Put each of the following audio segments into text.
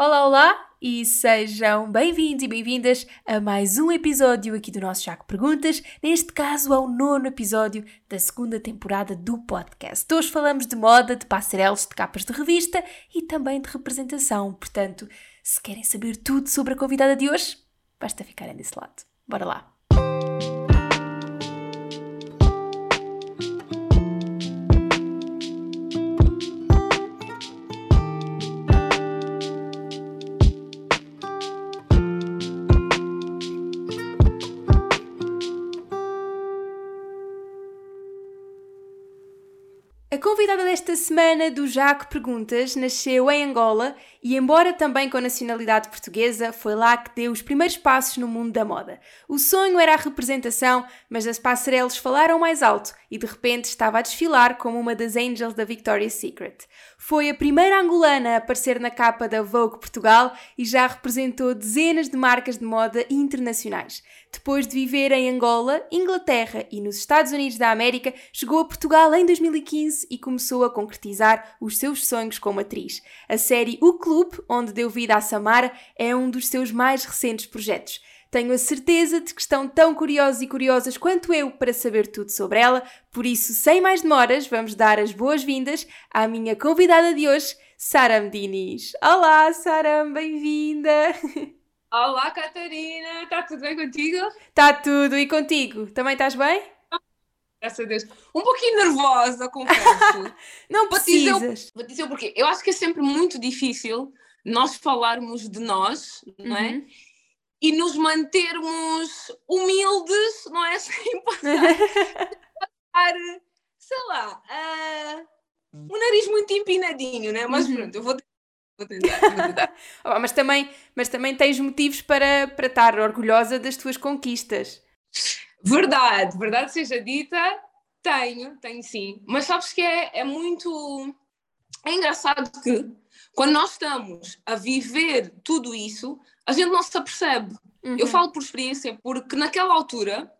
Olá, olá e sejam bem-vindos e bem-vindas a mais um episódio aqui do nosso Jaco Perguntas, neste caso ao nono episódio da segunda temporada do podcast. Hoje falamos de moda, de passarelos, de capas de revista e também de representação. Portanto, se querem saber tudo sobre a convidada de hoje, basta ficarem desse lado. Bora lá! Convidada desta semana do Jaco Perguntas nasceu em Angola e, embora também com nacionalidade portuguesa, foi lá que deu os primeiros passos no mundo da moda. O sonho era a representação, mas as passarelas falaram mais alto e de repente estava a desfilar como uma das angels da Victoria's Secret. Foi a primeira angolana a aparecer na capa da Vogue Portugal e já representou dezenas de marcas de moda internacionais. Depois de viver em Angola, Inglaterra e nos Estados Unidos da América, chegou a Portugal em 2015 e começou a concretizar os seus sonhos como atriz. A série O Clube, onde deu vida a Samara, é um dos seus mais recentes projetos. Tenho a certeza de que estão tão curiosos e curiosas quanto eu para saber tudo sobre ela, por isso, sem mais demoras, vamos dar as boas-vindas à minha convidada de hoje, Sara Medinis. Olá, Sara, bem-vinda! Olá, Catarina, está tudo bem contigo? Está tudo, e contigo? Também estás bem? Graças a Deus. Um pouquinho nervosa, confesso. Não precisas. Vou dizer, o porquê. Eu acho que é sempre muito difícil nós falarmos de nós, não é? Uhum. E nos mantermos humildes, não é? Sem passar, sei lá, ah, um nariz muito empinadinho, né? Mas Uhum. pronto, eu vou Vou tentar, vou tentar. Oh, mas, também, mas também tens motivos para, para estar orgulhosa das tuas conquistas. Verdade, verdade seja dita, tenho, tenho sim. Mas sabes que é, é muito. É engraçado que quando nós estamos a viver tudo isso, a gente não se apercebe. Eu Uhum. falo por experiência, porque naquela altura,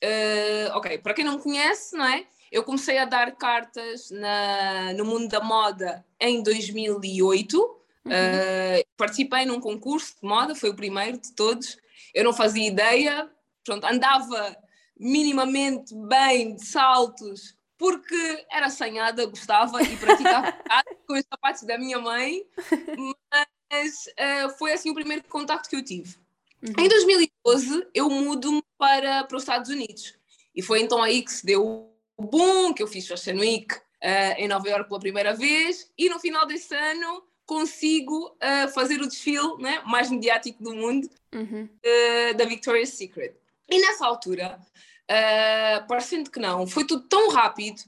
eh, ok, para quem não me conhece, não é? Eu comecei a dar cartas na, no mundo da moda em 2008. Uhum. eh, participei num concurso de moda, foi o primeiro de todos. Eu não fazia ideia, pronto, andava minimamente bem de saltos, porque era assanhada, gostava e praticava com os sapatos da minha mãe, mas eh, foi assim o primeiro contacto que eu tive. Uhum. Em 2012, eu mudo-me para, para os Estados Unidos. E foi então aí que se deu o boom, que eu fiz Fashion Week eh, em Nova York pela primeira vez. E no final desse ano, consigo eh, fazer o desfile né, mais mediático do mundo Uhum. da Victoria's Secret. E nessa altura, eh, parecendo que não, foi tudo tão rápido.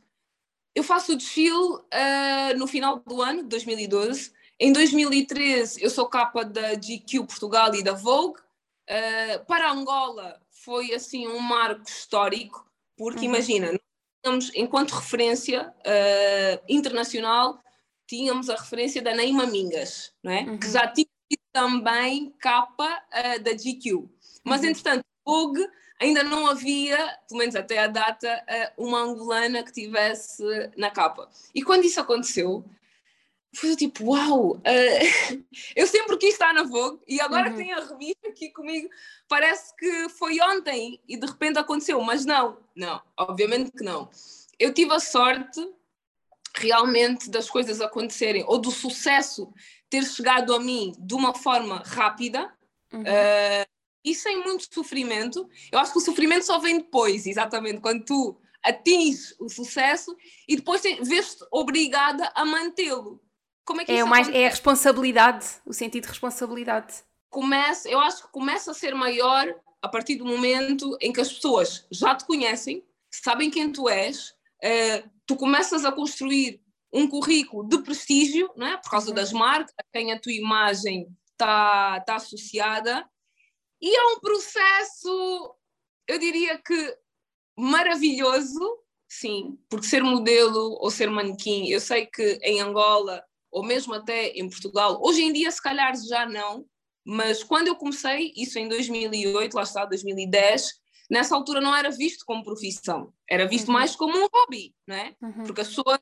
Eu faço o desfile eh, no final do ano, de 2012. Em 2013, eu sou capa da GQ Portugal e da Vogue. Eh, para Angola, foi assim um marco histórico, porque Uhum. imagina, nós tínhamos, enquanto referência internacional, tínhamos a referência da Neima Mingas, não é? Uhum. que já tinha sido também capa da GQ. Mas, Uhum. entretanto, Vogue ainda não havia, pelo menos até a data, eh, uma angolana que tivesse na capa. E quando isso aconteceu, foi tipo, uau! eh, eu sempre quis estar na Vogue e agora Uhum. tenho a revista aqui comigo. Parece que foi ontem e de repente aconteceu, mas não, não, obviamente que não. Eu tive a sorte realmente das coisas acontecerem ou do sucesso ter chegado a mim de uma forma rápida Uhum. eh, e sem muito sofrimento. Eu acho que o sofrimento só vem depois, exatamente, quando tu atinges o sucesso e depois te- vês-te obrigada a mantê-lo. Como é que É, mais, é a responsabilidade, o sentido de responsabilidade. começa, eu acho que começa a ser maior a partir do momento em que as pessoas já te conhecem, sabem quem tu és, eh, tu começas a construir um currículo de prestígio, não é? por causa Uhum. das marcas, a quem a tua imagem está tá associada, e é um processo, eu diria que maravilhoso, sim, porque ser modelo ou ser manequim, eu sei que em Angola, ou mesmo até em Portugal, hoje em dia se calhar já não, mas quando eu comecei, isso em 2008, lá está, 2010, nessa altura não era visto como profissão, era visto Uhum. mais como um hobby, não é? Uhum. Porque as pessoas,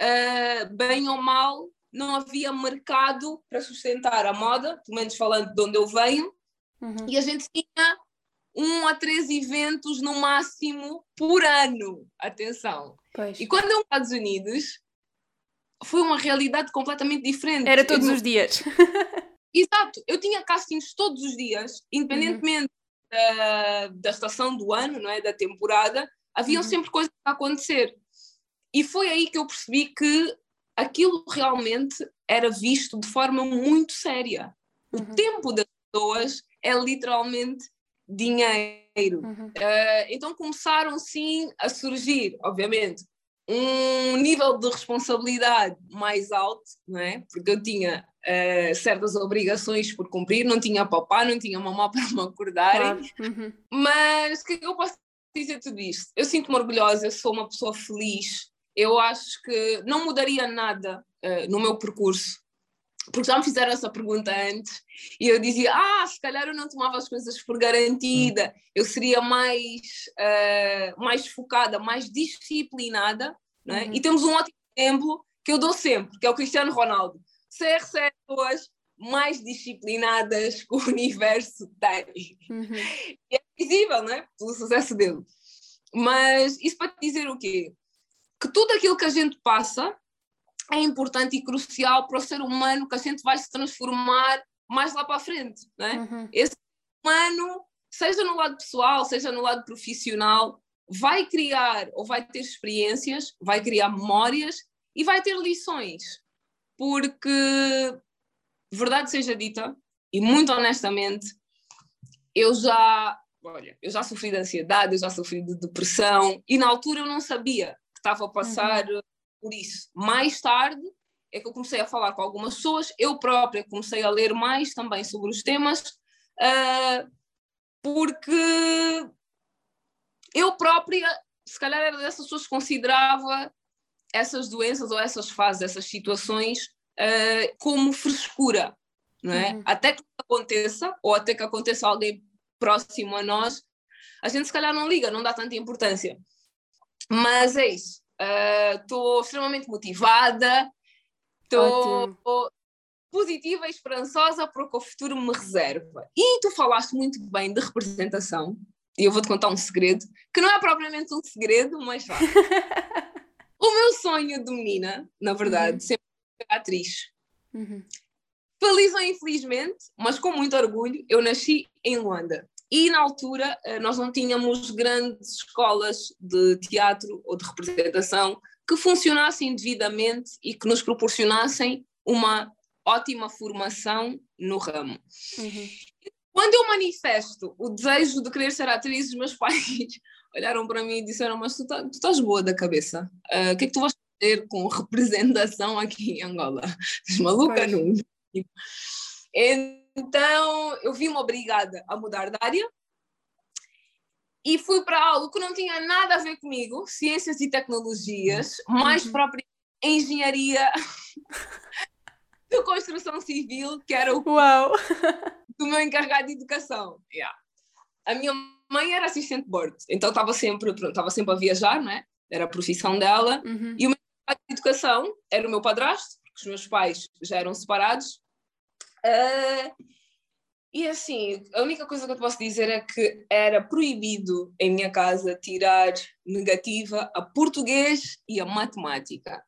ah, bem ou mal, não havia mercado para sustentar a moda, pelo menos falando de onde eu venho, uhum. e a gente tinha um a três eventos no máximo por ano. Atenção. Pois. E quando eu nos Estados Unidos, foi uma realidade completamente diferente. Era todos eu, os dias. Exato, eu tinha castings todos os dias, independentemente uhum. da, da estação do ano, não é? da temporada, haviam uhum. sempre coisas a acontecer. E foi aí que eu percebi que aquilo realmente era visto de forma muito séria. Uhum. O tempo das pessoas é literalmente dinheiro. Uhum. Uh, então começaram sim a surgir, obviamente, um nível de responsabilidade mais alto, não é? Porque eu tinha uh, certas obrigações por cumprir, não tinha papá, não tinha mamá para me acordarem. Claro. Uhum. Mas o que é que eu posso dizer tudo isto? Eu sinto-me orgulhosa, sou uma pessoa feliz. Eu acho que não mudaria nada uh, no meu percurso porque já me fizeram essa pergunta antes e eu dizia, ah, se calhar eu não tomava as coisas por garantida, eu seria mais, uh, mais focada, mais disciplinada, não é? Uhum. e temos um ótimo exemplo que eu dou sempre, que é o Cristiano Ronaldo. CR7 pessoas mais disciplinadas que o universo tem. Uhum. E é visível, não é? Pelo sucesso dele. Mas isso para dizer o quê? Que tudo aquilo que a gente passa é importante e crucial para o ser humano que a gente vai se transformar mais lá para a frente. Né? Uhum. Esse humano, seja no lado pessoal, seja no lado profissional, vai criar ou vai ter experiências, vai criar memórias e vai ter lições. Porque, verdade seja dita, e muito honestamente, eu já, olha, eu já sofri de ansiedade, eu já sofri de depressão e na altura eu não sabia que estava a passar uhum por isso. Mais tarde é que eu comecei a falar com algumas pessoas, eu própria comecei a ler mais também sobre os temas, uh, porque eu própria, se calhar era dessas pessoas que considerava essas doenças ou essas fases, essas situações uh, como frescura, não é? Uhum. Até que aconteça, ou até que aconteça alguém próximo a nós, a gente se calhar não liga, não dá tanta importância. Mas é isso estou uh, extremamente motivada, estou positiva e esperançosa para o que o futuro me reserva. E tu falaste muito bem de representação, e eu vou-te contar um segredo, que não é propriamente um segredo, mas vá. o meu sonho de menina, na verdade, uhum. sempre foi atriz. Uhum. Feliz ou infelizmente, mas com muito orgulho, eu nasci em Luanda. E na altura eh, nós não tínhamos grandes escolas de teatro ou de representação que funcionassem devidamente e que nos proporcionassem uma ótima formação no ramo. Uhum. Quando eu manifesto o desejo de querer ser atriz, os meus pais olharam para mim e disseram: Mas tu, tá, tu estás boa da cabeça, uh, o que é que tu vais fazer com representação aqui em Angola? Estás maluca? Não. Então eu vi-me obrigada a mudar de área e fui para algo que não tinha nada a ver comigo, ciências e tecnologias, mais uhum. própria engenharia de construção civil, que era o Uau. do meu encarregado de educação. Yeah. A minha mãe era assistente de bordo, então estava sempre, estava sempre a viajar, não é? Era a profissão dela. Uhum. E o meu encarregado de educação era o meu padrasto, porque os meus pais já eram separados. Uh, e assim, a única coisa que eu posso dizer é que era proibido em minha casa tirar negativa a português e a matemática.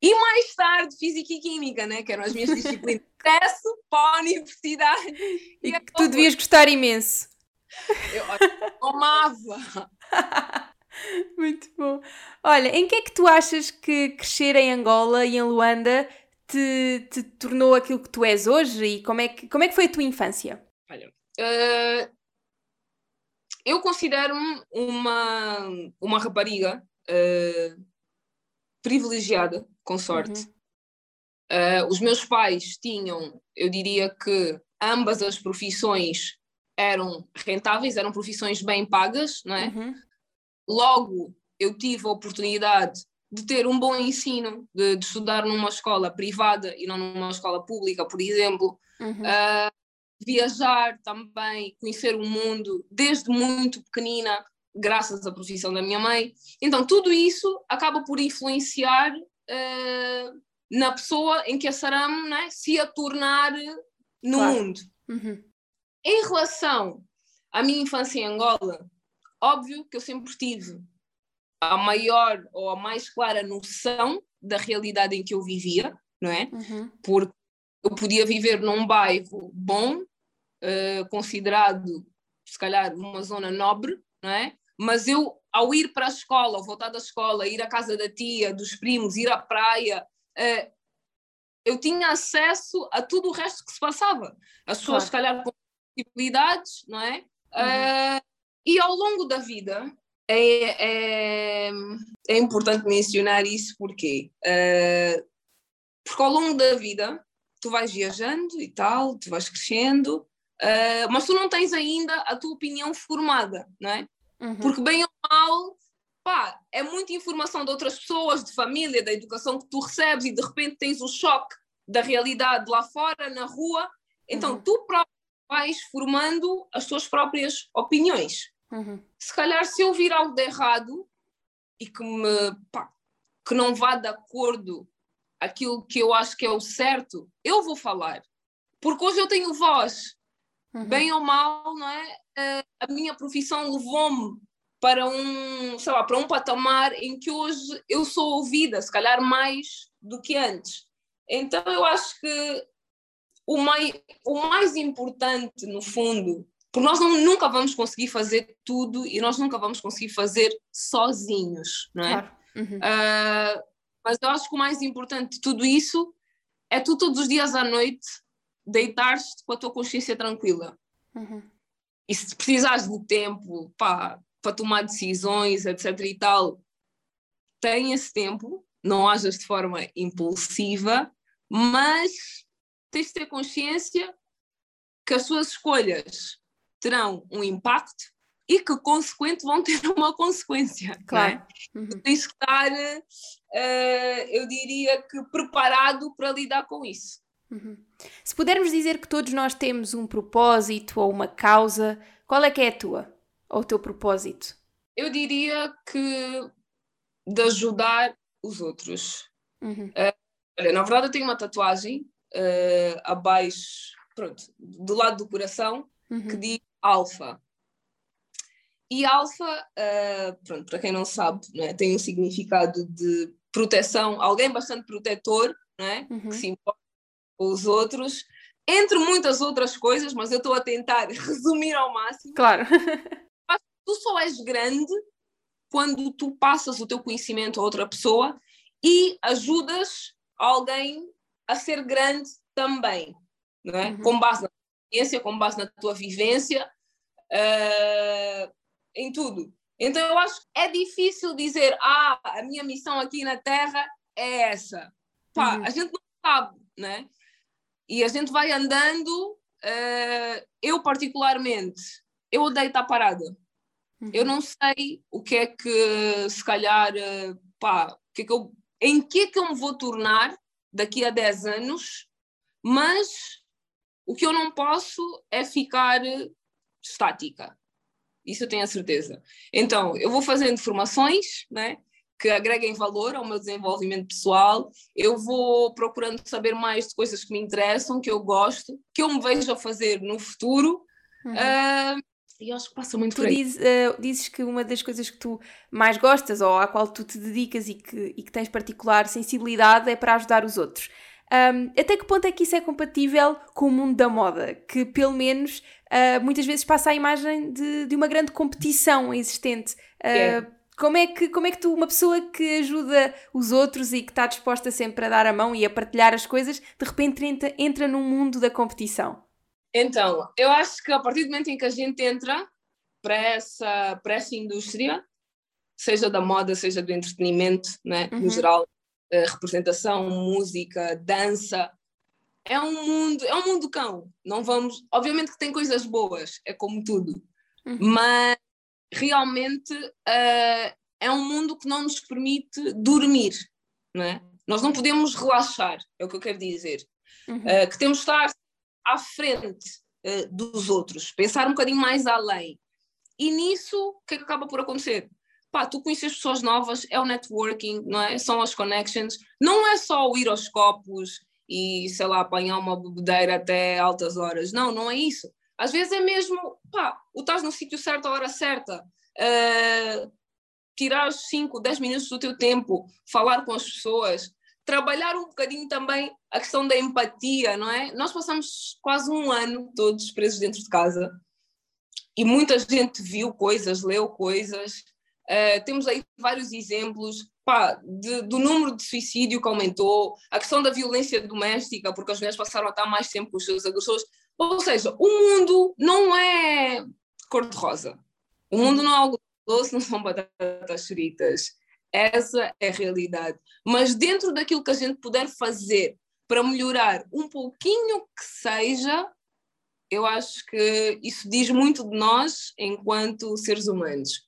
E mais tarde, física e química, né? que eram as minhas disciplinas. Acesso para a universidade. E, e que tu devias gostar imenso. Eu, eu amava. Muito bom. Olha, em que é que tu achas que crescer em Angola e em Luanda te, te tornou aquilo que tu és hoje e como é que, como é que foi a tua infância? Olha, uh, eu considero-me uma, uma rapariga uh, privilegiada, com sorte. Uhum. Uh, os meus pais tinham, eu diria que ambas as profissões eram rentáveis, eram profissões bem pagas, não é? Uhum. Logo, eu tive a oportunidade de ter um bom ensino, de, de, estudar numa escola privada e não numa escola pública, por exemplo, uhum. uh, viajar também, conhecer o mundo desde muito pequenina, graças à profissão da minha mãe. Então, tudo isso acaba por influenciar uh, na pessoa em que a Saram né, se ia tornar no claro. mundo. Uhum. Em relação à minha infância em Angola, óbvio que eu sempre tive a maior ou a mais clara noção da realidade em que eu vivia, não é? Uhum. Porque eu podia viver num bairro bom, uh, considerado, se calhar, uma zona nobre, não é? Mas eu, ao ir para a escola, voltar da escola, ir à casa da tia, dos primos, ir à praia, uh, eu tinha acesso a tudo o resto que se passava. As pessoas, claro. se calhar, com possibilidades, não é? Uhum. Uh, e ao longo da vida, é, é, é importante mencionar isso porque, uh, porque ao longo da vida tu vais viajando e tal, tu vais crescendo, uh, mas tu não tens ainda a tua opinião formada, não é? Uhum. Porque bem ou mal, pá, é muita informação de outras pessoas, de família, da educação que tu recebes e de repente tens o choque da realidade lá fora, na rua, então uhum. tu próprio vais formando as tuas próprias opiniões. Uhum. Se calhar se eu vir algo de errado e que me pá, que não vá de acordo aquilo que eu acho que é o certo, eu vou falar. Porque hoje eu tenho voz. Uhum. Bem ou mal, não é? Eh, a minha profissão levou-me para um, sei lá, para um patamar em que hoje eu sou ouvida, se calhar mais do que antes. Então eu acho que o mais, o mais importante, no fundo, porque nós não, nunca vamos conseguir fazer tudo e nós nunca vamos conseguir fazer sozinhos, não é? Claro. Uhum. Uh, mas eu acho que o mais importante de tudo isso é tu todos os dias à noite deitar-te com a tua consciência tranquila. Uhum. E se precisares de tempo para tomar decisões, etc. e tal, tem esse tempo, não hajas de forma impulsiva, mas tens de ter consciência que as suas escolhas terão um impacto e que, consequente, vão ter uma consequência. É? Claro. É? Uhum. Tens que estar, uh, eu diria que, preparado para lidar com isso. Uhum. Se pudermos dizer que todos nós temos um propósito ou uma causa, qual é que é a tua? Ou o teu propósito? Eu diria que de ajudar os outros. Uhum. Uh, olha, na verdade, eu tenho uma tatuagem uh, abaixo, pronto, do lado do coração, uhum. que diz alfa. E alfa, uh, pronto, para quem não sabe, né, tem um significado de proteção, alguém bastante protetor, né, uhum. que se importa com os outros, entre muitas outras coisas, mas eu estou a tentar resumir ao máximo. Claro. tu só és grande quando tu passas o teu conhecimento a outra pessoa e ajudas alguém a ser grande também, não é? Uhum. com base na experiência, com base na tua vivência, uh, em tudo. Então eu acho que é difícil dizer, ah, a minha missão aqui na Terra é essa. Pá, uhum. a gente não sabe, né? E a gente vai andando, uh, eu particularmente, eu odeio estar parada. Uhum. Eu não sei o que é que, se calhar, uh, pá, que é que eu, em que é que eu me vou tornar daqui a 10 anos, mas o que eu não posso é ficar estática. Isso eu tenho a certeza. Então, eu vou fazendo formações, né? que agreguem valor ao meu desenvolvimento pessoal. Eu vou procurando saber mais de coisas que me interessam, que eu gosto, que eu me vejo a fazer no futuro. Uhum. Uh, e acho que passa muito tu por aí. Diz, uh, dizes que uma das coisas que tu mais gostas ou à qual tu te dedicas e que, e que tens particular sensibilidade é para ajudar os outros. Um, até que ponto é que isso é compatível com o mundo da moda? Que pelo menos uh, muitas vezes passa a imagem de, de uma grande competição existente. Uh, como, é que, como é que tu, uma pessoa que ajuda os outros e que está disposta sempre a dar a mão e a partilhar as coisas, de repente entra, entra num mundo da competição? Então, eu acho que a partir do momento em que a gente entra para essa, para essa indústria, seja da moda, seja do entretenimento, né, uhum. no geral, representação, música, dança. É um mundo, é um mundo cão. Não vamos, obviamente que tem coisas boas, é como tudo, uhum. mas realmente uh, é um mundo que não nos permite dormir, não é? Nós não podemos relaxar, é o que eu quero dizer. Uhum. Uh, que temos de estar à frente uh, dos outros, pensar um bocadinho mais além. E nisso, o que, é que acaba por acontecer? Pá, tu conheces pessoas novas, é o networking, não é? São as connections, não é só ir aos copos e, sei lá, apanhar uma bebedeira até altas horas. Não, não é isso. Às vezes é mesmo, pá, o estás no sítio certo à hora certa. Uh, tirar 5, 10 minutos do teu tempo, falar com as pessoas, trabalhar um bocadinho também a questão da empatia, não é? Nós passamos quase um ano todos presos dentro de casa e muita gente viu coisas, leu coisas. Uh, temos aí vários exemplos pá, de, do número de suicídio que aumentou, a questão da violência doméstica, porque as mulheres passaram a estar mais tempo com os seus agressores. Ou seja, o mundo não é cor-de-rosa. O mundo não é algo doce, não são batatas fritas. Essa é a realidade. Mas dentro daquilo que a gente puder fazer para melhorar um pouquinho que seja, eu acho que isso diz muito de nós enquanto seres humanos.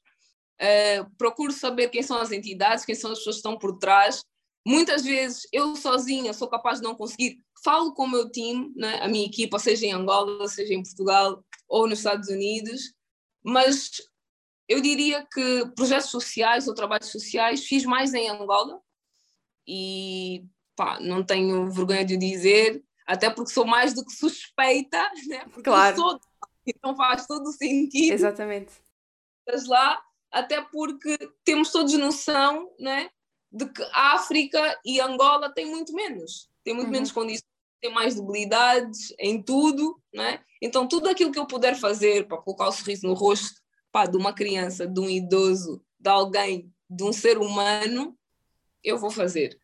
Uh, procuro saber quem são as entidades, quem são as pessoas que estão por trás. Muitas vezes eu sozinha sou capaz de não conseguir. Falo com o meu time, né, a minha equipa, seja em Angola, seja em Portugal ou nos Estados Unidos, mas eu diria que projetos sociais ou trabalhos sociais fiz mais em Angola e pá, não tenho vergonha de dizer, até porque sou mais do que suspeita, né? porque claro. sou, então faz todo o sentido. Exatamente. Estás lá, até porque temos todos noção né, de que a África e Angola têm muito menos, têm muito uhum. menos condições, têm mais debilidades em tudo, né? então tudo aquilo que eu puder fazer para colocar o sorriso no rosto pá, de uma criança, de um idoso, de alguém, de um ser humano, eu vou fazer.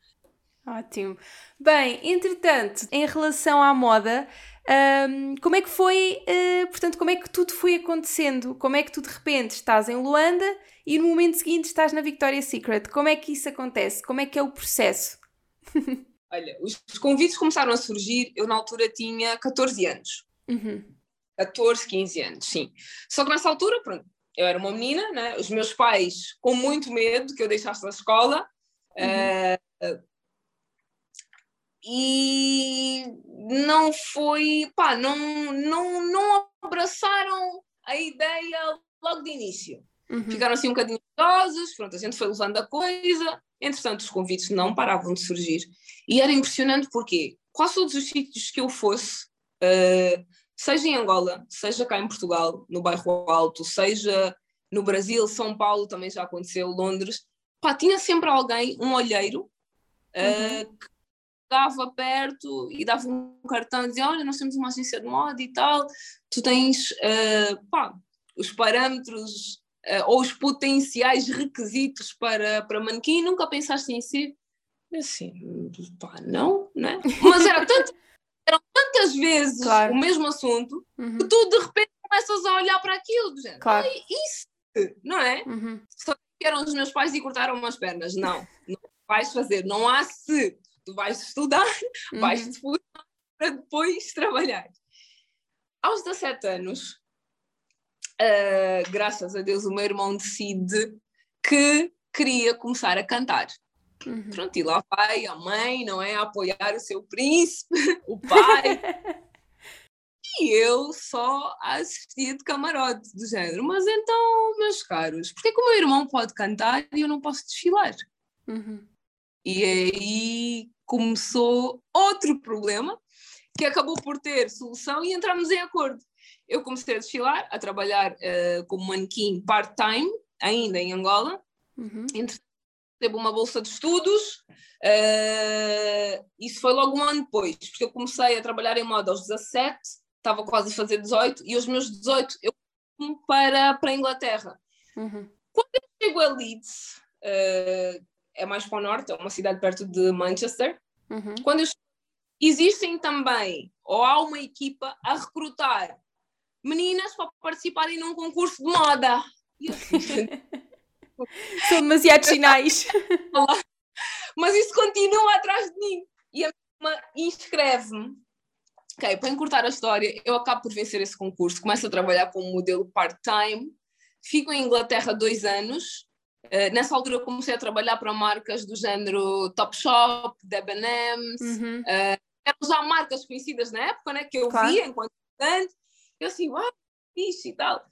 Ótimo. Bem, entretanto, em relação à moda, um, como é que foi, uh, portanto, como é que tudo foi acontecendo? Como é que tu de repente estás em Luanda e no momento seguinte estás na Victoria's Secret? Como é que isso acontece? Como é que é o processo? Olha, os convites começaram a surgir, eu na altura tinha 14 anos. Uhum. 14, 15 anos, sim. Só que nessa altura, pronto, eu era uma menina, né? os meus pais com muito medo que eu deixasse a escola. Uhum. Uh, e não foi, pá, não, não, não abraçaram a ideia logo de início. Uhum. Ficaram assim um bocadinho idosos, pronto, a gente foi levando a coisa, entretanto os convites não paravam de surgir. E era impressionante porque quase todos os sítios que eu fosse, uh, seja em Angola, seja cá em Portugal, no bairro Alto, seja no Brasil, São Paulo também já aconteceu, Londres, pá, tinha sempre alguém, um olheiro, uh, que dava perto e dava um cartão e dizia, olha, nós temos uma agência de moda e tal, tu tens uh, pá, os parâmetros uh, ou os potenciais requisitos para, para manequim, nunca pensaste em si? Assim, pá, não, né? Mas era tanto eram tantas vezes claro. o mesmo assunto uhum. que tu de repente começas a olhar para aquilo, do género, claro. isso, não é? Uhum. Só que eram os meus pais e cortaram umas pernas. Não, não vais fazer, não há se. Tu vais estudar, uhum. vais te formar para depois trabalhar. Aos 17 anos, uh, graças a Deus, o meu irmão decide que queria começar a cantar. Uhum. Pronto, e lá vai a mãe, não é? A apoiar o seu príncipe, o pai. e eu só assistia de camarote do género. Mas então, meus caros, porquê que o meu irmão pode cantar e eu não posso desfilar? Uhum. E aí começou outro problema que acabou por ter solução e entramos em acordo. Eu comecei a desfilar, a trabalhar uh, como manequim part-time, ainda em Angola. Uhum. Entre teve uma bolsa de estudos, uh, isso foi logo um ano depois, porque eu comecei a trabalhar em moda aos 17, estava quase a fazer 18, e aos meus 18 eu fui para, para a Inglaterra. Uhum. Quando eu chego a Leeds, uh, é mais para o norte, é uma cidade perto de Manchester, uhum. quando eu existem também, ou há uma equipa a recrutar meninas para participarem num concurso de moda. Assim, São demasiados sinais. Mas isso continua atrás de mim. E a minha inscreve-me. Ok, para encurtar a história, eu acabo por vencer esse concurso. Começo a trabalhar como modelo part-time. Fico em Inglaterra dois anos. Uh, nessa altura comecei a trabalhar para marcas do género Topshop, Debenhams. Uhum. Uh, eram já marcas conhecidas na época, né, que eu claro. via enquanto estudante. Eu assim, uau, fixe e tal.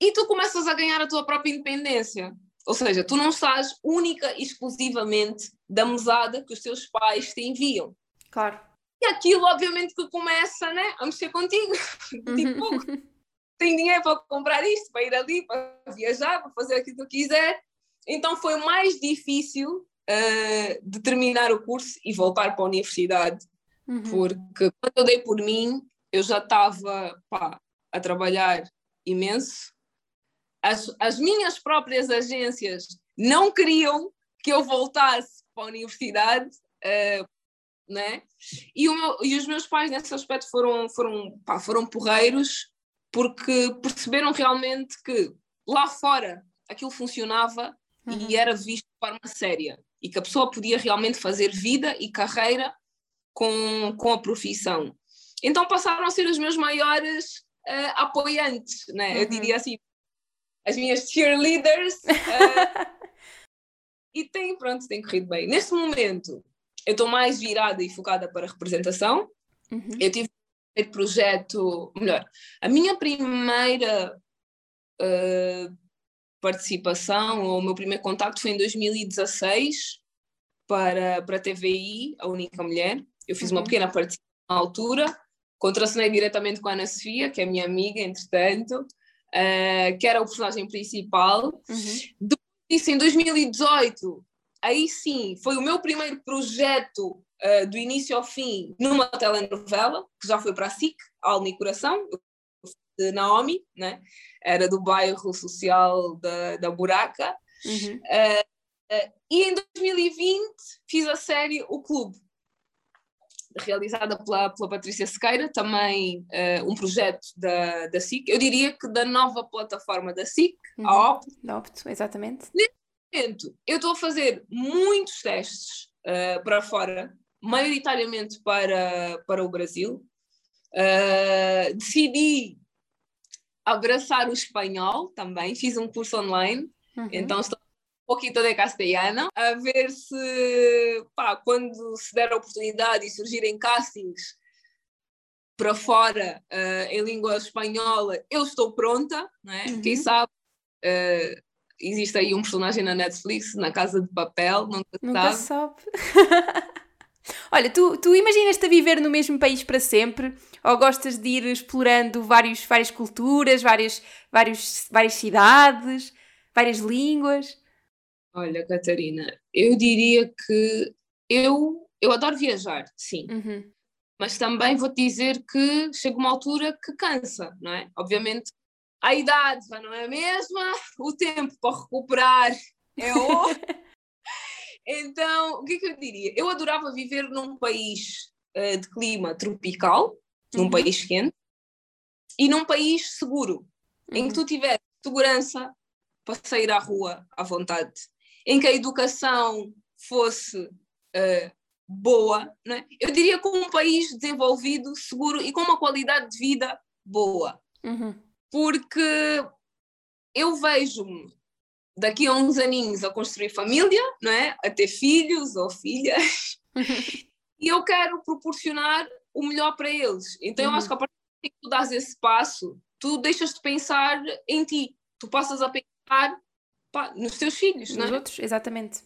E tu começas a ganhar a tua própria independência Ou seja, tu não estás única e exclusivamente da mesada que os teus pais te enviam. Claro. E aquilo, obviamente, que começa né, a mexer contigo. tipo, tem dinheiro para comprar isto, para ir ali, para viajar, para fazer aquilo que eu quiser. Então foi mais difícil uh, de terminar o curso e voltar para a universidade, uhum. porque quando eu dei por mim, eu já estava a trabalhar imenso. As, as minhas próprias agências não queriam que eu voltasse para a universidade, uh, né? E, meu, e, os meus pais nesse aspecto foram, foram, pá, foram porreiros porque perceberam realmente que lá fora aquilo funcionava uhum. e era visto de forma séria e que a pessoa podia realmente fazer vida e carreira com, com a profissão. Então passaram a ser os meus maiores uh, apoiantes, né? Uhum. eu diria assim, as minhas cheerleaders. Uh, e tem, pronto, tem corrido bem. Neste momento, eu estou mais virada e focada para a representação. Uhum. Eu tive um projeto, melhor, a minha primeira uh, participação, ou o meu primeiro contacto foi em 2016 para, para a TVI, a única mulher. Eu fiz uhum. uma pequena participação na altura, contracenei diretamente com a Ana Sofia, que é minha amiga, entretanto, uh, que era o personagem principal. Uhum. Depois disso, em 2018, aí sim, foi o meu primeiro projeto uh, do início ao fim numa telenovela, que já foi para a SIC, Alma e Coração, de Naomi, né? era do bairro social da, da Buraca. Uhum. Uh, uh, e em 2020 fiz a série O Clube, realizada pela, pela Patrícia Sequeira, também uh, um projeto da, da SIC, eu diria que da nova plataforma da SIC, uhum. a Opto. Da Opto, exatamente. Neste momento, eu estou a fazer muitos testes para fora, maioritariamente para, para o Brasil. Decidi abraçar o espanhol também, fiz um curso online, uhum. então estou um pouquinho de castelhano, a ver se, pá, quando se der a oportunidade e surgirem castings para fora uh, em língua espanhola, eu estou pronta, não é? Uhum. Quem sabe uh, existe aí um personagem na Netflix, na Casa de Papel, nunca, nunca sabe. sabe. Olha, tu, tu imaginas-te a viver no mesmo país para sempre? Ou gostas de ir explorando vários, várias culturas, várias, vários, várias cidades, várias línguas? Olha, Catarina, eu diria que eu, eu adoro viajar, sim. Uhum. Mas também vou-te dizer que chega uma altura que cansa, não é? Obviamente, a idade já não é a mesma, o tempo para recuperar é outro. Então, o que é que eu diria? Eu adorava viver num país uh, de clima tropical, num uhum. país quente, e num país seguro, uhum. em que tu uhum. tivesse segurança para sair à rua à vontade, em que a educação fosse uh, boa, é? eu diria com um país desenvolvido, seguro e com uma qualidade de vida boa. Uhum. Porque eu vejo-me daqui a uns aninhos a construir família, não é? A ter filhos ou filhas. e eu quero proporcionar o melhor para eles. Então uhum. eu acho que a partir que tu dás esse passo, tu deixas de pensar em ti. Tu passas a pensar pá, nos teus filhos, nos não é? outros, exatamente.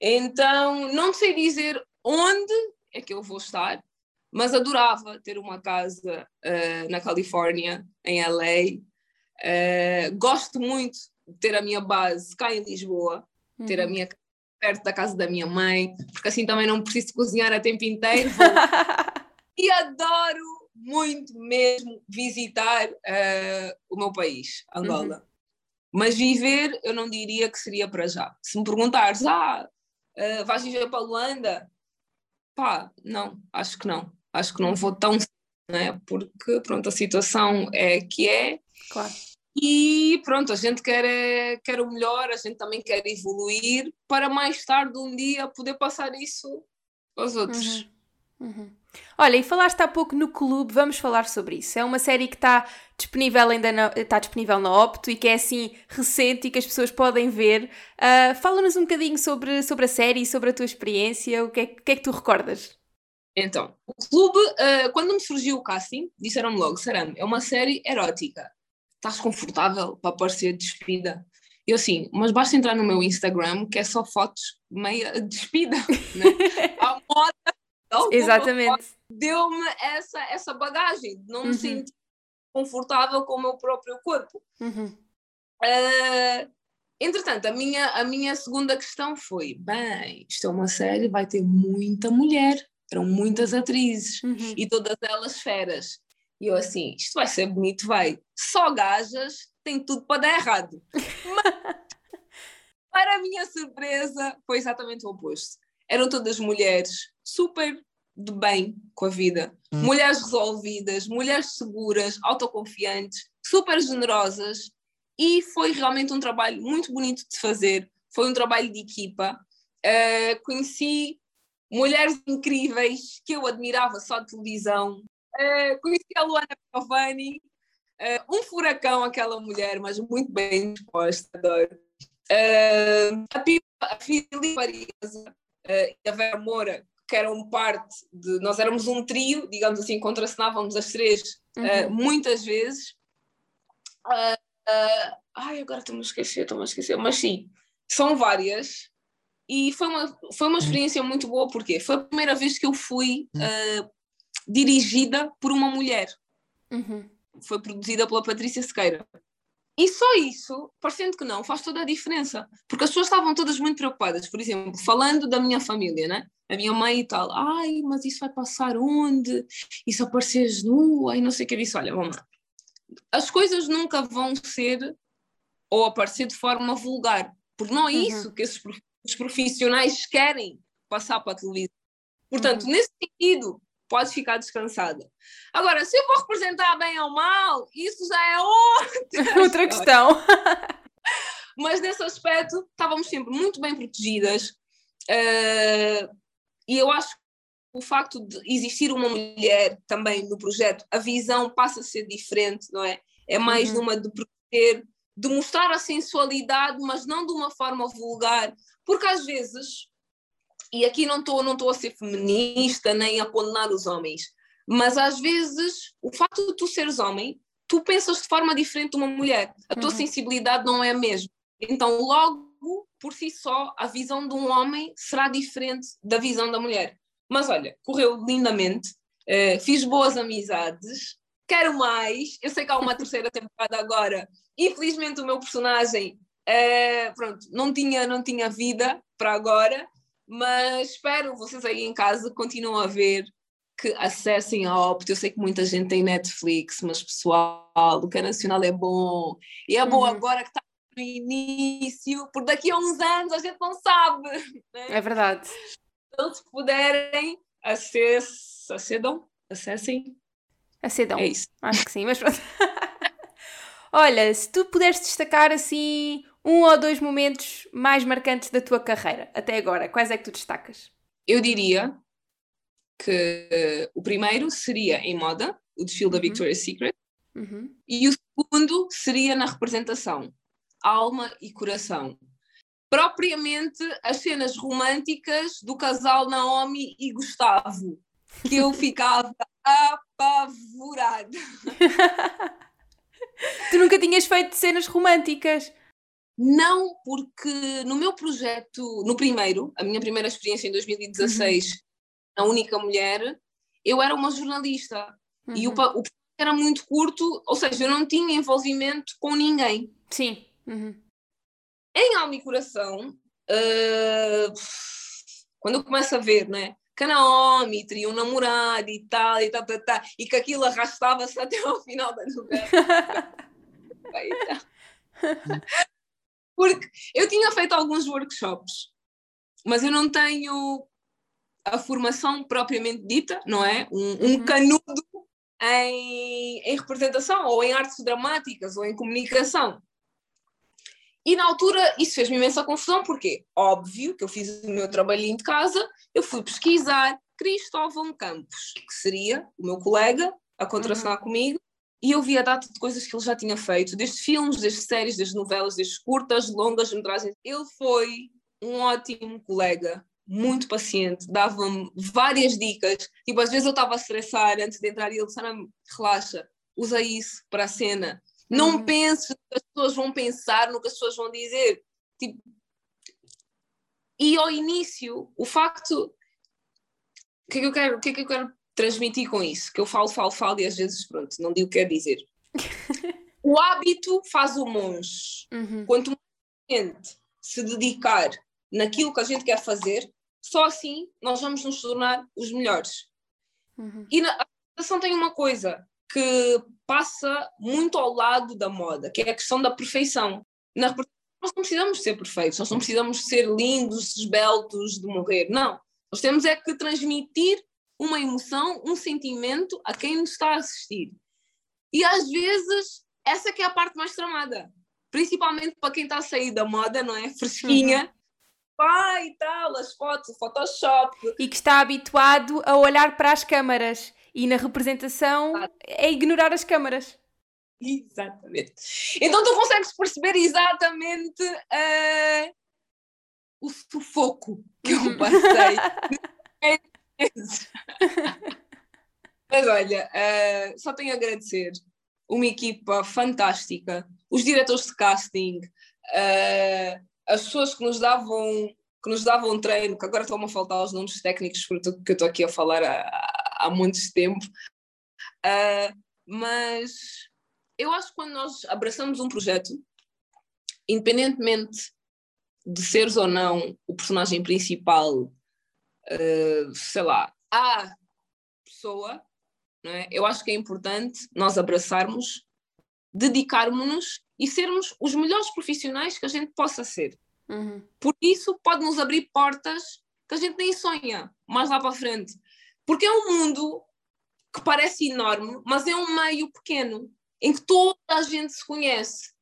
Então, não sei dizer onde é que eu vou estar, mas adorava ter uma casa uh, na Califórnia, em LA. Uh, gosto muito ter a minha base cá em Lisboa, uhum. ter a uhum. minha perto da casa da minha mãe, porque assim também não preciso cozinhar a tempo inteiro. e adoro muito mesmo visitar uh, o meu país, Angola. Uhum. Mas viver, eu não diria que seria para já. Se me perguntares, ah, uh, vais viver para a Luanda? Pá, não, acho que não. Acho que não vou tão né? porque pronto, a situação é que é. Claro. E pronto, a gente quer, é, quer o melhor, a gente também quer evoluir para mais tarde um dia poder passar isso aos outros. Uhum. Uhum. Olha, e falaste há pouco no clube, vamos falar sobre isso. É uma série que está disponível ainda na, está disponível na Opto e que é assim recente e que as pessoas podem ver. Uh, Fala-nos um bocadinho sobre, sobre a série e sobre a tua experiência, o que é, que, é que tu recordas? Então, o clube, uh, quando me surgiu o casting, disseram-me logo, Saram, é uma série erótica estás confortável para parecer despida? Eu assim, mas basta entrar no meu Instagram, que é só fotos meia despida, né? A moda Exatamente. deu-me essa, essa bagagem de não me uhum. sentir confortável com o meu próprio corpo. Uhum. Uh, entretanto, a minha, a minha segunda questão foi: bem, isto é uma série, vai ter muita mulher, eram muitas atrizes uhum. e todas elas feras. E eu assim, isto vai ser bonito, vai. Só gajas, tem tudo para dar errado. Mas, para a minha surpresa, foi exatamente o oposto. Eram todas mulheres super de bem com a vida, hum. mulheres resolvidas, mulheres seguras, autoconfiantes, super generosas, e foi realmente um trabalho muito bonito de fazer. Foi um trabalho de equipa. Uh, conheci mulheres incríveis que eu admirava só de televisão. Uh, conheci a Luana Piovani, uh, um furacão aquela mulher, mas muito bem disposta, adoro. Uh, a, a Filipe Farias uh, e a Vera Moura, que eram parte de. Nós éramos um trio, digamos assim, contracenávamos as três uhum. muitas vezes. ai, agora estou-me a esquecer, estou-me a esquecer, mas sim, são várias. E foi uma, foi uma experiência muito boa, porque foi a primeira vez que eu fui uh, dirigida por uma mulher. Uhum. Foi produzida pela Patrícia Sequeira. E só isso, parecendo que não, faz toda a diferença. Porque as pessoas estavam todas muito preocupadas. Por exemplo, falando da minha família, né? A minha mãe e tal. Ai, mas isso vai passar onde? E se apareceres nua? E não sei o que. Eu disse, olha, vamos lá. As coisas nunca vão ser ou aparecer de forma vulgar. Porque não é uhum. isso que esses os profissionais querem passar para a televisão. Portanto, uhum. nesse sentido, pode ficar descansada. Agora, se eu vou representar bem ou mal, isso já é outra, outra questão. Mas nesse aspecto, estávamos sempre muito bem protegidas. Uh, e eu acho que o facto de existir uma mulher também no projeto, a visão passa a ser diferente, não é? É mais uhum. numa de proteger, de mostrar a sensualidade, mas não de uma forma vulgar, porque às vezes, e aqui não estou não a ser feminista nem a condenar os homens, mas às vezes o facto de tu seres homem, tu pensas de forma diferente de uma mulher. A tua uhum. sensibilidade não é a mesma. Então, logo por si só, a visão de um homem será diferente da visão da mulher. Mas olha, correu lindamente, uh, fiz boas amizades, quero mais. Eu sei que há uma terceira temporada agora. Infelizmente, o meu personagem Uh, pronto, não tinha, não tinha vida para agora, mas espero vocês aí em casa continuem a ver que acessem a Opto. Eu sei que muita gente tem Netflix, mas pessoal, o que é nacional é bom. E é bom uhum. agora que está no início, porque daqui a uns anos a gente não sabe. Né? É verdade. Então, se puderem, acess... acedam, acessem. Acedam. É isso. Acho que sim, mas pronto. Olha, se tu puderes destacar assim um ou dois momentos mais marcantes da tua carreira até agora? Quais é que tu destacas? Eu diria que o primeiro seria em moda, o desfile uhum. da Victoria's Secret, uhum. e o segundo seria na representação, alma e coração. Propriamente as cenas românticas do casal Naomi e Gustavo, que eu ficava apavorada. tu nunca tinhas feito cenas românticas? Não, porque no meu projeto, no primeiro, a minha primeira experiência em 2016, uhum. a única mulher, eu era uma jornalista uhum. e o, uhum. o era muito curto, ou seja, eu não tinha envolvimento com ninguém. Sim. Uhum. Em Alma e Coração, uh, quando eu começo a ver, né? Que a Naomi teria um namorado e tal, e tal, tal, tal e que aquilo arrastava-se até ao final da novela. Porque eu tinha feito alguns workshops, mas eu não tenho a formação propriamente dita, não é? Um, um uhum. canudo em, em representação, ou em artes dramáticas, ou em comunicação. E na altura isso fez-me imensa confusão, porque óbvio que eu fiz o meu trabalhinho de casa, eu fui pesquisar Cristóvão Campos, que seria o meu colega a contracenar uhum. comigo, e eu vi a data de coisas que ele já tinha feito, desde filmes, desde séries, desde novelas, desde curtas, longas, metragens. Ele foi um ótimo colega, muito paciente, dava-me várias dicas. Tipo, às vezes eu estava a estressar antes de entrar e ele disse: relaxa, usa isso para a cena. Não Uhum. penses no que as pessoas vão pensar, no que as pessoas vão dizer. Tipo, e ao início, o facto. O que é que eu quero, o que é que eu quero transmitir com isso? Que eu falo, falo, falo e às vezes, pronto, não digo o que quero dizer. o hábito faz o monge. Uhum. Quanto mais gente se dedicar naquilo que a gente quer fazer, só assim nós vamos nos tornar os melhores. Uhum. E na, a apresentação tem uma coisa que passa muito ao lado da moda, que é a questão da perfeição. Na nós não precisamos ser perfeitos, nós não precisamos ser lindos, esbeltos, de morrer. Não. Nós temos é que transmitir uma emoção, um sentimento a quem nos está a assistir. E às vezes, essa que é a parte mais tramada. Principalmente para quem está a sair da moda, não é? Fresquinha. Pai e tal, as fotos, o Photoshop, E que está habituado a olhar para as câmaras e na representação é ignorar as câmaras. Exatamente. Então tu consegues perceber exatamente eh, o sufoco que eu Uhum. passei. Mas olha, eh, só tenho a agradecer uma equipa fantástica, os diretores de casting, eh, as pessoas que nos davam que nos davam treino, que agora estão-me a faltar os nomes técnicos porque eu estou aqui a falar há, há muito tempo. Eh, mas eu acho que quando nós abraçamos um projeto, independentemente de seres ou não o personagem principal, uh, sei lá, a pessoa, não é? eu acho que é importante nós abraçarmos, dedicarmos-nos e sermos os melhores profissionais que a gente possa ser. Uhum. Por isso pode nos abrir portas que a gente nem sonha mais lá para frente. Porque é um mundo que parece enorme, mas é um meio pequeno, em que toda a gente se conhece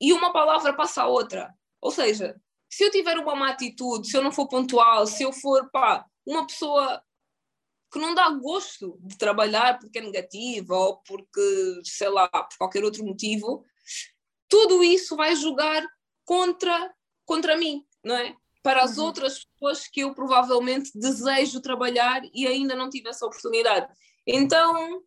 e uma palavra passa a outra. Ou seja, se eu tiver uma má atitude, se eu não for pontual, se eu for pá, uma pessoa que não dá gosto de trabalhar porque é negativa ou porque, sei lá, por qualquer outro motivo, tudo isso vai jogar contra, contra mim, não é? Para as Uhum. outras pessoas que eu provavelmente desejo trabalhar e ainda não tive essa oportunidade. Então,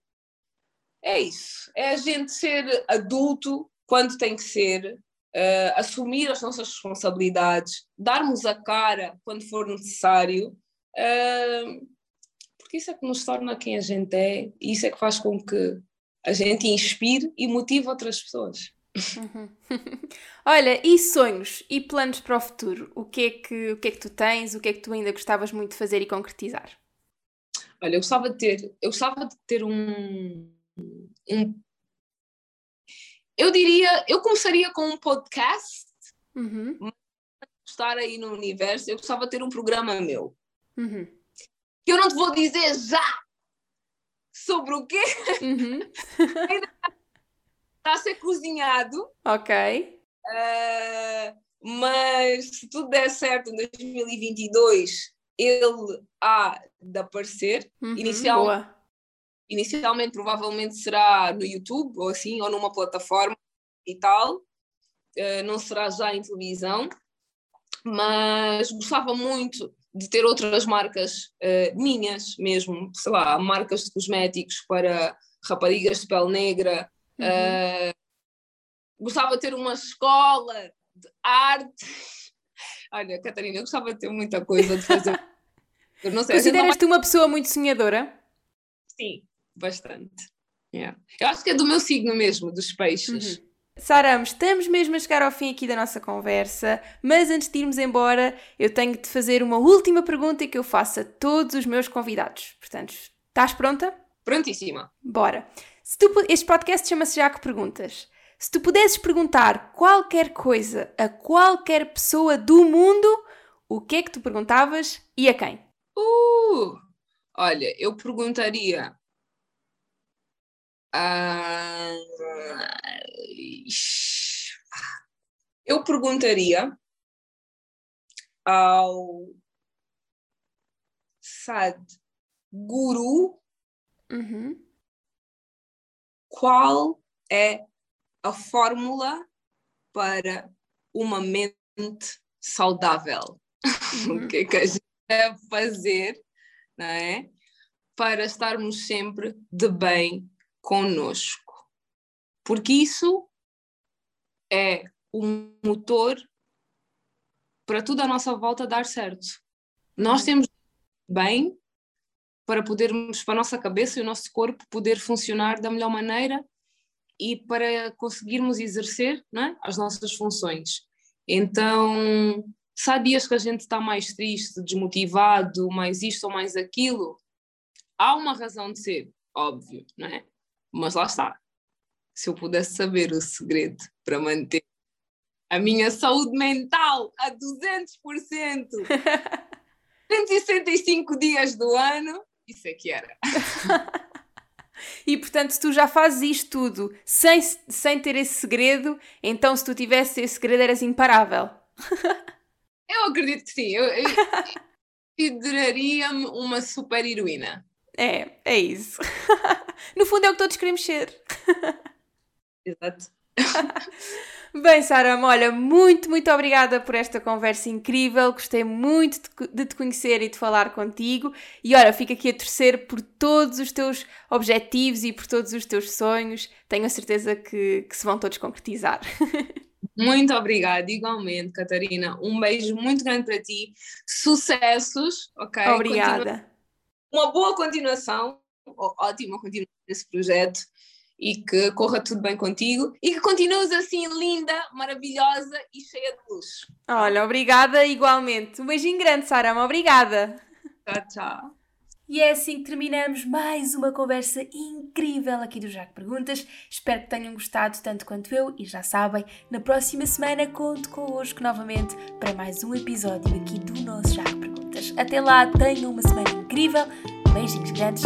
é isso. É a gente ser adulto quando tem que ser, uh, assumir as nossas responsabilidades, darmos a cara quando for necessário, uh, porque isso é que nos torna quem a gente é e isso é que faz com que a gente inspire e motive outras pessoas. Uhum. Olha, e sonhos e planos para o futuro? O que, é que, o que é que tu tens? O que é que tu ainda gostavas muito de fazer e concretizar? Olha, eu gostava de ter, eu gostava de ter um, um eu diria, eu começaria com um podcast, Uhum. estar aí no universo, eu gostava de ter um programa meu. Uhum. Que eu não te vou dizer já sobre o quê Uhum. está a ser cozinhado, Ok. uh, mas se tudo der certo em 2022, ele há de aparecer. Uhum. Inicial- Boa. Inicialmente, provavelmente será no YouTube ou assim, ou numa plataforma e tal. Uh, não será já em televisão, mas gostava muito de ter outras marcas uh, minhas mesmo, sei lá, marcas de cosméticos para raparigas de pele negra. Uhum. Uh, gostava de ter uma escola de arte. Olha, Catarina, eu gostava de ter muita coisa de fazer. Consideras-te uma pessoa muito sonhadora? Sim, bastante. Yeah. Eu acho que é do meu signo mesmo, dos peixes. Uhum. Sara, estamos mesmo a chegar ao fim aqui da nossa conversa, mas antes de irmos embora, eu tenho de te fazer uma última pergunta que eu faço a todos os meus convidados. Portanto, estás pronta? Prontíssima. Bora. Se tu, este podcast chama-se Já que Perguntas. Se tu pudesses perguntar qualquer coisa a qualquer pessoa do mundo, o que é que tu perguntavas e a quem? Uh, olha, eu perguntaria. Ah, eu perguntaria ao Sad Guru Uhum. qual é a fórmula para uma mente saudável. Uhum. o que é que a gente deve fazer, não é? Para estarmos sempre de bem conosco. Porque isso é o motor para tudo à nossa volta dar certo. Nós temos bem para podermos, para a nossa cabeça e o nosso corpo poder funcionar da melhor maneira e para conseguirmos exercer é? as nossas funções. Então, se há dias que a gente está mais triste, desmotivado, mais isto ou mais aquilo, há uma razão de ser, óbvio, não é? Mas lá está. Se eu pudesse saber o segredo para manter a minha saúde mental a 200%, 365 dias do ano, isso é que era. E portanto, tu já fazes isto tudo sem, sem ter esse segredo, então se tu tivesse esse segredo eras imparável. eu acredito que sim. Eu, eu consideraria-me uma super heroína. É, é isso. no fundo é o que todos queremos ser. Exato. Bem, Sara, olha, muito, muito obrigada por esta conversa incrível. Gostei muito de te conhecer e de falar contigo. E olha, fico aqui a torcer por todos os teus objetivos e por todos os teus sonhos. Tenho a certeza que, que se vão todos concretizar. Muito obrigada, igualmente, Catarina. Um beijo muito grande para ti. Sucessos, ok? Obrigada. Continua... Uma boa continuação, ótima continuação desse projeto e que corra tudo bem contigo e que continues assim linda, maravilhosa e cheia de luz. Olha, obrigada igualmente. Um beijinho grande, Sara, obrigada. Tchau, tchau. E é assim que terminamos mais uma conversa incrível aqui do Jaco Perguntas. Espero que tenham gostado tanto quanto eu e já sabem, na próxima semana conto convosco novamente para mais um episódio aqui do nosso Jaco Perguntas. Até lá, tenham uma semana incrível. Beijinhos grandes